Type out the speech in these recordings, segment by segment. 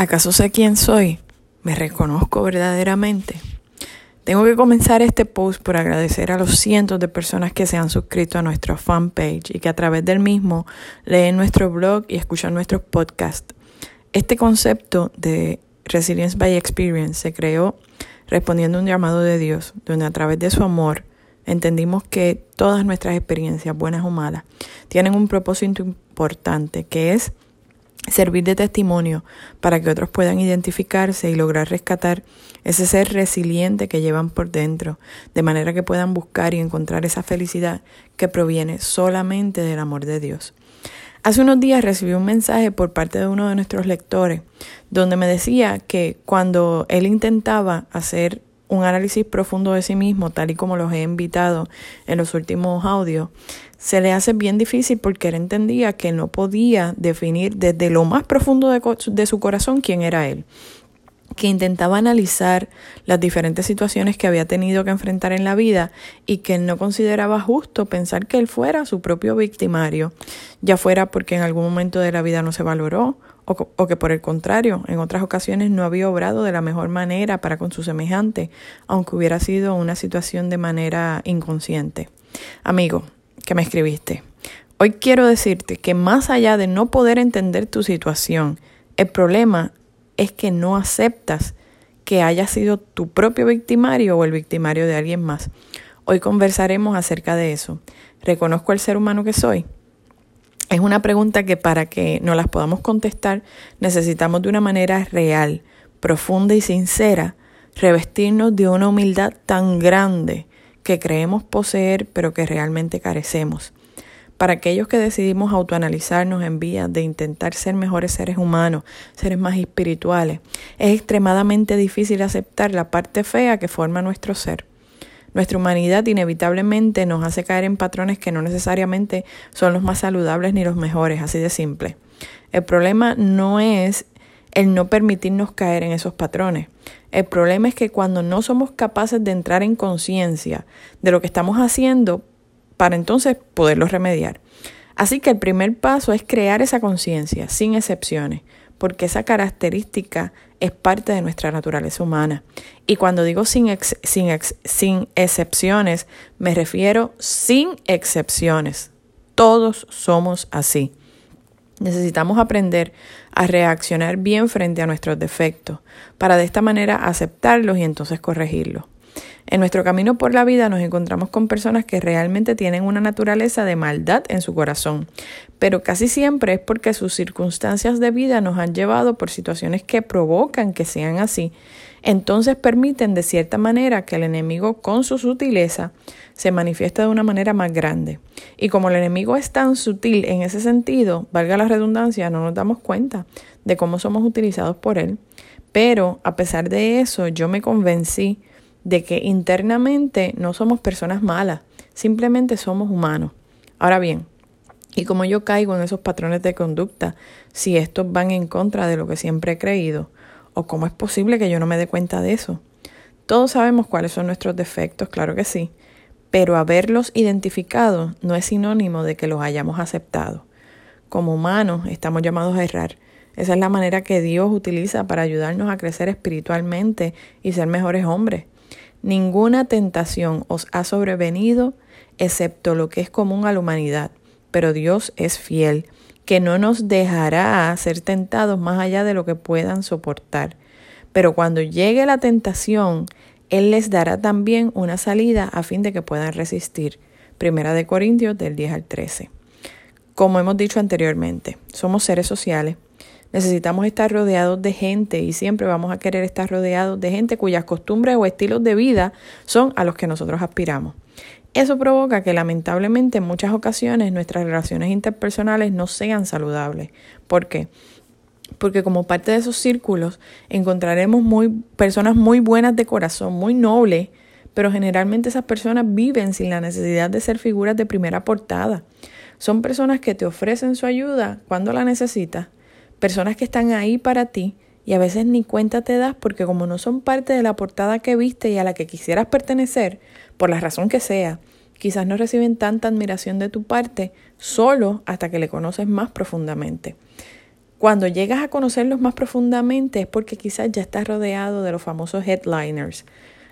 ¿Acaso sé quién soy? ¿Me reconozco verdaderamente? Tengo que comenzar este post por agradecer a los cientos de personas que se han suscrito a nuestro fanpage y que a través del mismo leen nuestro blog y escuchan nuestros podcasts. Este concepto de Resilience by Experience se creó respondiendo a un llamado de Dios, donde a través de su amor entendimos que todas nuestras experiencias, buenas o malas, tienen un propósito importante, que es servir de testimonio para que otros puedan identificarse y lograr rescatar ese ser resiliente que llevan por dentro, de manera que puedan buscar y encontrar esa felicidad que proviene solamente del amor de Dios. Hace unos días recibí un mensaje por parte de uno de nuestros lectores donde me decía que cuando él intentaba hacer un análisis profundo de sí mismo, tal y como los he invitado en los últimos audios, se le hace bien difícil porque él entendía que no podía definir desde lo más profundo de, su corazón quién era él que intentaba analizar las diferentes situaciones que había tenido que enfrentar en la vida y que no consideraba justo pensar que él fuera su propio victimario, ya fuera porque en algún momento de la vida no se valoró o, que por el contrario, en otras ocasiones no había obrado de la mejor manera para con su semejante, aunque hubiera sido una situación de manera inconsciente. Amigo, que me escribiste. Hoy quiero decirte que más allá de no poder entender tu situación, el problema es que no aceptas que haya sido tu propio victimario o el victimario de alguien más. Hoy conversaremos acerca de eso. ¿Reconozco el ser humano que soy? Es una pregunta que para que no las podamos contestar necesitamos de una manera real, profunda y sincera revestirnos de una humildad tan grande que creemos poseer pero que realmente carecemos. Para aquellos que decidimos autoanalizarnos en vías de intentar ser mejores seres humanos, seres más espirituales, es extremadamente difícil aceptar la parte fea que forma nuestro ser. Nuestra humanidad inevitablemente nos hace caer en patrones que no necesariamente son los más saludables ni los mejores, así de simple. El problema no es el no permitirnos caer en esos patrones. El problema es que cuando no somos capaces de entrar en conciencia de lo que estamos haciendo, para entonces poderlos remediar. Así que el primer paso es crear esa conciencia, sin excepciones, porque esa característica es parte de nuestra naturaleza humana. Y cuando digo sin, sin, sin excepciones, me refiero sin excepciones. Todos somos así. Necesitamos aprender a reaccionar bien frente a nuestros defectos, para de esta manera aceptarlos y entonces corregirlos. En nuestro camino por la vida nos encontramos con personas que realmente tienen una naturaleza de maldad en su corazón, pero casi siempre es porque sus circunstancias de vida nos han llevado por situaciones que provocan que sean así. Entonces permiten de cierta manera que el enemigo con su sutileza se manifieste de una manera más grande. Y como el enemigo es tan sutil en ese sentido, valga la redundancia, no nos damos cuenta de cómo somos utilizados por él. Pero a pesar de eso, yo me convencí de que internamente no somos personas malas, simplemente somos humanos. Ahora bien, y como yo caigo en esos patrones de conducta, si estos van en contra de lo que siempre he creído, o cómo es posible que yo no me dé cuenta de eso. Todos sabemos cuáles son nuestros defectos, claro que sí, pero haberlos identificado no es sinónimo de que los hayamos aceptado. Como humanos estamos llamados a errar. Esa es la manera que Dios utiliza para ayudarnos a crecer espiritualmente y ser mejores hombres. Ninguna tentación os ha sobrevenido excepto lo que es común a la humanidad, pero Dios es fiel, que no nos dejará ser tentados más allá de lo que puedan soportar. Pero cuando llegue la tentación, Él les dará también una salida a fin de que puedan resistir. Primera de Corintios del 10 al 13. Como hemos dicho anteriormente, somos seres sociales Necesitamos estar rodeados de gente y siempre vamos a querer estar rodeados de gente cuyas costumbres o estilos de vida son a los que nosotros aspiramos. Eso provoca que lamentablemente en muchas ocasiones nuestras relaciones interpersonales no sean saludables. ¿Por qué? Porque como parte de esos círculos encontraremos muy, personas muy buenas de corazón, muy nobles, pero generalmente esas personas viven sin la necesidad de ser figuras de primera portada. Son personas que te ofrecen su ayuda cuando la necesitas personas que están ahí para ti y a veces ni cuenta te das porque como no son parte de la portada que viste y a la que quisieras pertenecer, por la razón que sea, quizás no reciben tanta admiración de tu parte solo hasta que le conoces más profundamente. Cuando llegas a conocerlos más profundamente es porque quizás ya estás rodeado de los famosos headliners,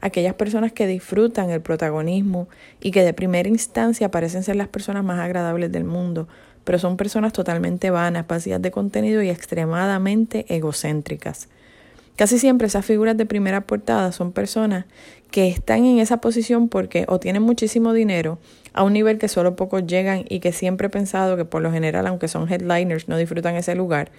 aquellas personas que disfrutan el protagonismo y que de primera instancia parecen ser las personas más agradables del mundo, pero son personas totalmente vanas, vacías de contenido y extremadamente egocéntricas. Casi siempre esas figuras de primera portada son personas que están en esa posición porque o tienen muchísimo dinero a un nivel que solo pocos llegan y que siempre he pensado que por lo general, aunque son headliners, no disfrutan ese lugar,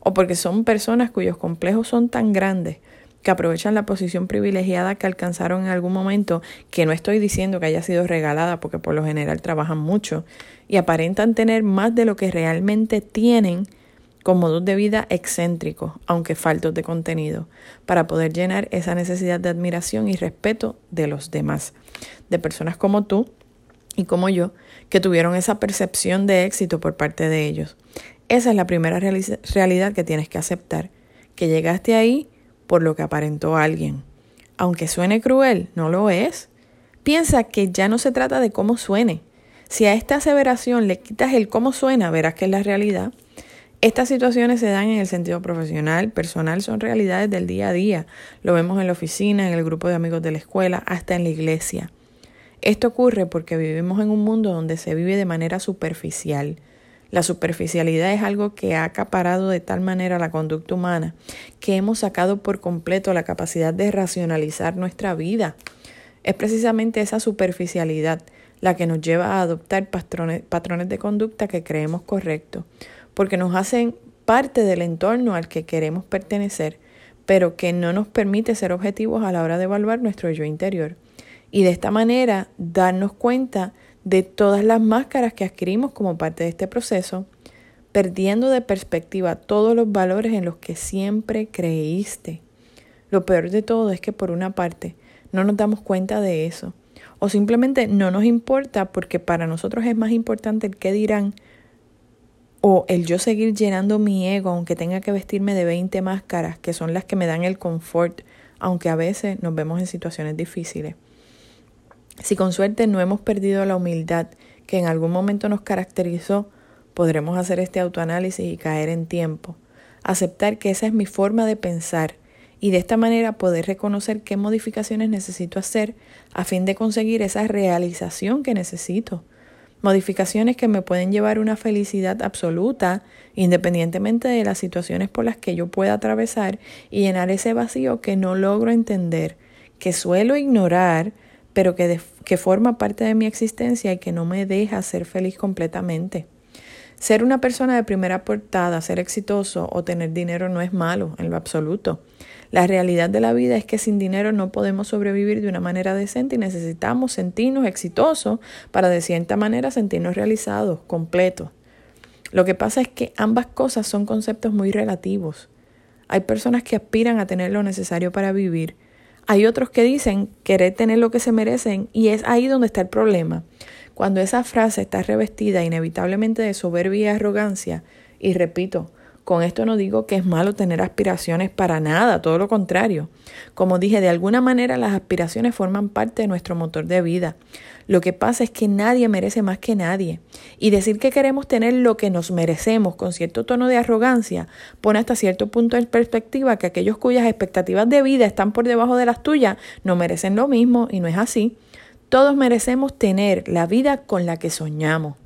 o porque son personas cuyos complejos son tan grandes que aprovechan la posición privilegiada que alcanzaron en algún momento, que no estoy diciendo que haya sido regalada porque por lo general trabajan mucho y aparentan tener más de lo que realmente tienen con modos de vida excéntricos, aunque faltos de contenido, para poder llenar esa necesidad de admiración y respeto de los demás, de personas como tú y como yo, que tuvieron esa percepción de éxito por parte de ellos. Esa es la primera realidad que tienes que aceptar, que llegaste ahí por lo que aparentó alguien. Aunque suene cruel, no lo es. Piensa que ya no se trata de cómo suene. Si a esta aseveración le quitas el cómo suena, verás que es la realidad. Estas situaciones se dan en el sentido profesional, personal, son realidades del día a día. Lo vemos en la oficina, en el grupo de amigos de la escuela, hasta en la iglesia. Esto ocurre porque vivimos en un mundo donde se vive de manera superficial. La superficialidad es algo que ha acaparado de tal manera la conducta humana que hemos sacado por completo la capacidad de racionalizar nuestra vida. Es precisamente esa superficialidad la que nos lleva a adoptar patrones, de conducta que creemos correctos, porque nos hacen parte del entorno al que queremos pertenecer, pero que no nos permite ser objetivos a la hora de evaluar nuestro yo interior. Y de esta manera darnos cuenta de todas las máscaras que adquirimos como parte de este proceso, perdiendo de perspectiva todos los valores en los que siempre creíste. Lo peor de todo es que por una parte no nos damos cuenta de eso, o simplemente no nos importa porque para nosotros es más importante el qué dirán o el yo seguir llenando mi ego aunque tenga que vestirme de 20 máscaras que son las que me dan el confort, aunque a veces nos vemos en situaciones difíciles. Si con suerte no hemos perdido la humildad que en algún momento nos caracterizó, podremos hacer este autoanálisis y caer en tiempo, aceptar que esa es mi forma de pensar y de esta manera poder reconocer qué modificaciones necesito hacer a fin de conseguir esa realización que necesito. Modificaciones que me pueden llevar a una felicidad absoluta, independientemente de las situaciones por las que yo pueda atravesar y llenar ese vacío que no logro entender, que suelo ignorar, pero que, que forma parte de mi existencia y que no me deja ser feliz completamente. Ser una persona de primera portada, ser exitoso o tener dinero no es malo en lo absoluto. La realidad de la vida es que sin dinero no podemos sobrevivir de una manera decente y necesitamos sentirnos exitosos para de cierta manera sentirnos realizados, completos. Lo que pasa es que ambas cosas son conceptos muy relativos. Hay personas que aspiran a tener lo necesario para vivir, hay otros que dicen querer tener lo que se merecen y es ahí donde está el problema. Cuando esa frase está revestida inevitablemente de soberbia y arrogancia, y repito, con esto no digo que es malo tener aspiraciones para nada, todo lo contrario. Como dije, de alguna manera las aspiraciones forman parte de nuestro motor de vida. Lo que pasa es que nadie merece más que nadie. Y decir que queremos tener lo que nos merecemos con cierto tono de arrogancia pone hasta cierto punto en perspectiva que aquellos cuyas expectativas de vida están por debajo de las tuyas no merecen lo mismo y no es así. Todos merecemos tener la vida con la que soñamos.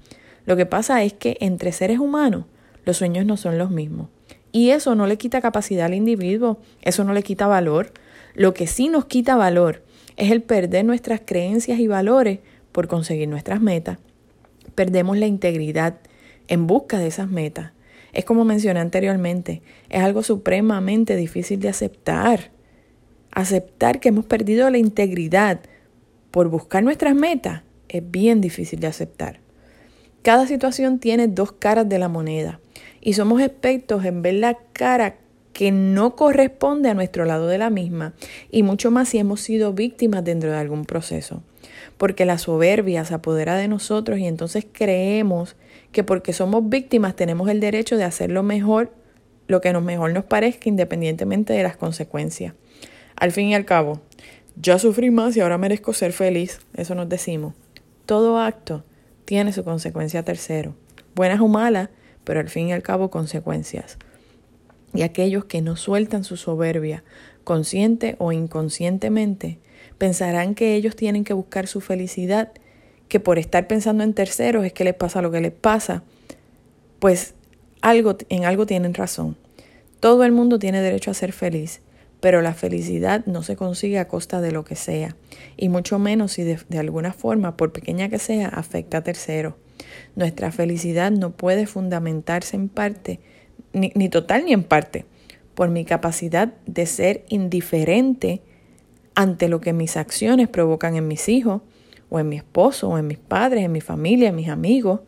Lo que pasa es que entre seres humanos los sueños no son los mismos. Y eso no le quita capacidad al individuo, eso no le quita valor. Lo que sí nos quita valor es el perder nuestras creencias y valores por conseguir nuestras metas. Perdemos la integridad en busca de esas metas. Es como mencioné anteriormente, es algo supremamente difícil de aceptar. Aceptar que hemos perdido la integridad por buscar nuestras metas es bien difícil de aceptar. Cada situación tiene dos caras de la moneda y somos expertos en ver la cara que no corresponde a nuestro lado de la misma y mucho más si hemos sido víctimas dentro de algún proceso. Porque la soberbia se apodera de nosotros y entonces creemos que porque somos víctimas tenemos el derecho de hacer lo mejor, lo que mejor nos parezca independientemente de las consecuencias. Al fin y al cabo, ya sufrí más y ahora merezco ser feliz, eso nos decimos. Todo acto tiene su consecuencia tercero, buenas o malas, pero al fin y al cabo consecuencias. Y aquellos que no sueltan su soberbia, consciente o inconscientemente, pensarán que ellos tienen que buscar su felicidad, que por estar pensando en terceros es que les pasa lo que les pasa. Pues algo, en algo tienen razón. Todo el mundo tiene derecho a ser feliz, pero la felicidad no se consigue a costa de lo que sea, y mucho menos si de, alguna forma, por pequeña que sea, afecta a terceros. Nuestra felicidad no puede fundamentarse en parte, ni, ni total ni en parte, por mi capacidad de ser indiferente ante lo que mis acciones provocan en mis hijos, o en mi esposo, o en mis padres, en mi familia, en mis amigos.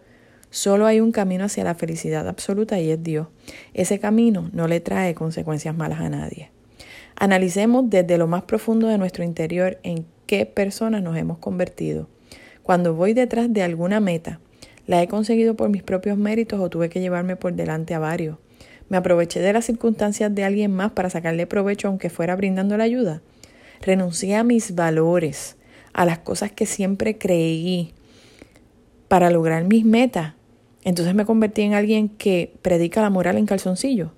Solo hay un camino hacia la felicidad absoluta y es Dios. Ese camino no le trae consecuencias malas a nadie. Analicemos desde lo más profundo de nuestro interior en qué personas nos hemos convertido. Cuando voy detrás de alguna meta, ¿la he conseguido por mis propios méritos o tuve que llevarme por delante a varios? ¿Me aproveché de las circunstancias de alguien más para sacarle provecho aunque fuera brindando la ayuda? ¿Renuncié a mis valores, a las cosas que siempre creí para lograr mis metas? Entonces me convertí en alguien que predica la moral en calzoncillo.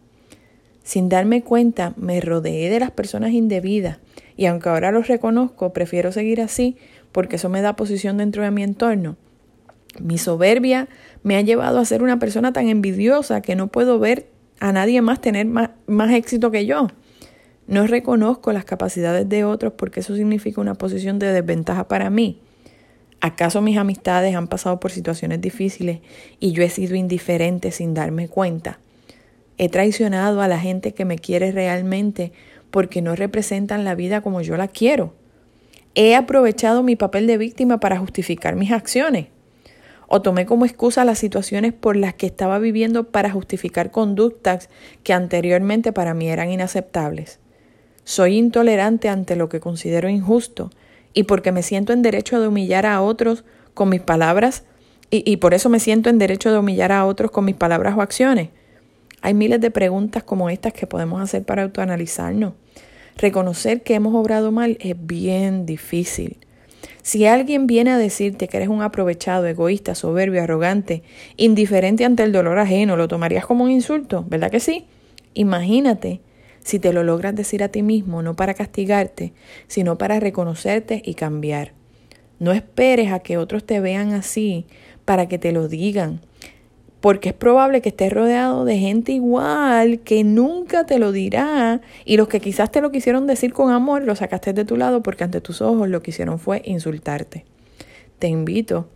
Sin darme cuenta, me rodeé de las personas indebidas y aunque ahora los reconozco, prefiero seguir así porque eso me da posición dentro de mi entorno. Mi soberbia me ha llevado a ser una persona tan envidiosa que no puedo ver a nadie más tener más, más éxito que yo. No reconozco las capacidades de otros porque eso significa una posición de desventaja para mí. ¿Acaso mis amistades han pasado por situaciones difíciles y yo he sido indiferente sin darme cuenta? He traicionado a la gente que me quiere realmente porque no representan la vida como yo la quiero. He aprovechado mi papel de víctima para justificar mis acciones. O tomé como excusa las situaciones por las que estaba viviendo para justificar conductas que anteriormente para mí eran inaceptables. Soy intolerante ante lo que considero injusto y porque me siento en derecho de humillar a otros con mis palabras y, por eso me siento en derecho de humillar a otros con mis palabras o acciones. Hay miles de preguntas como estas que podemos hacer para autoanalizarnos. Reconocer que hemos obrado mal es bien difícil. Si alguien viene a decirte que eres un aprovechado, egoísta, soberbio, arrogante, indiferente ante el dolor ajeno, lo tomarías como un insulto, ¿verdad que sí? Imagínate si te lo logras decir a ti mismo, no para castigarte, sino para reconocerte y cambiar. No esperes a que otros te vean así para que te lo digan, porque es probable que estés rodeado de gente igual que nunca te lo dirá y los que quizás te lo quisieron decir con amor, lo sacaste de tu lado porque ante tus ojos lo que hicieron fue insultarte. Te invito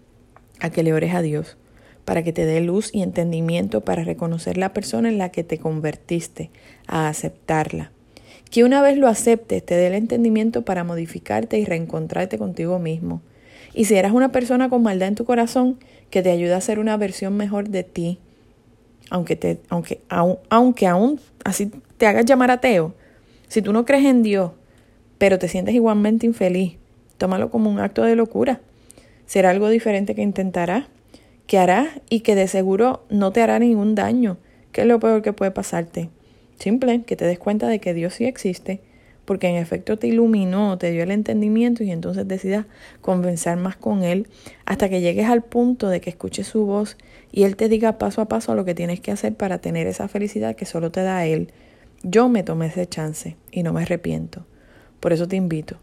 a que le ores a Dios para que te dé luz y entendimiento para reconocer la persona en la que te convertiste, a aceptarla. Que una vez lo aceptes, te dé el entendimiento para modificarte y reencontrarte contigo mismo. Y si eras una persona con maldad en tu corazón, que te ayude a ser una versión mejor de ti, aunque, te, aunque, aún, aunque aún así te hagas llamar ateo, si tú no crees en Dios, pero te sientes igualmente infeliz, tómalo como un acto de locura. Será algo diferente que intentarás que harás y que de seguro no te hará ningún daño. ¿Qué es lo peor que puede pasarte? Simple, que te des cuenta de que Dios sí existe, porque en efecto te iluminó, te dio el entendimiento y entonces decidas convencer más con Él hasta que llegues al punto de que escuches su voz y Él te diga paso a paso lo que tienes que hacer para tener esa felicidad que solo te da Él. Yo me tomé ese chance y no me arrepiento. Por eso te invito.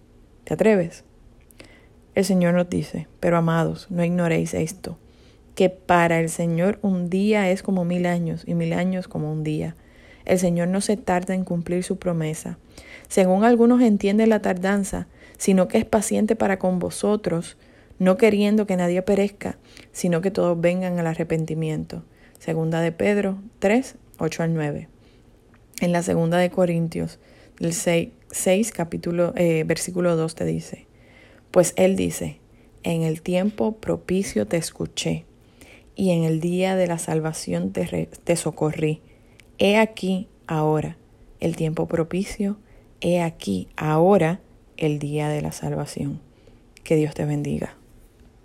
¿Te atreves? El Señor nos dice, pero amados, no ignoréis esto que para el Señor un día es como mil años y mil años como un día. El Señor no se tarda en cumplir su promesa. Según algunos entienden la tardanza, sino que es paciente para con vosotros, no queriendo que nadie perezca, sino que todos vengan al arrepentimiento. Segunda de Pedro 3, 8 al 9. En la segunda de Corintios, el 6, capítulo, eh, versículo 2 te dice, pues él dice, en el tiempo propicio te escuché y en el día de la salvación te socorrí. He aquí ahora el tiempo propicio, he aquí ahora el día de la salvación. Que Dios te bendiga.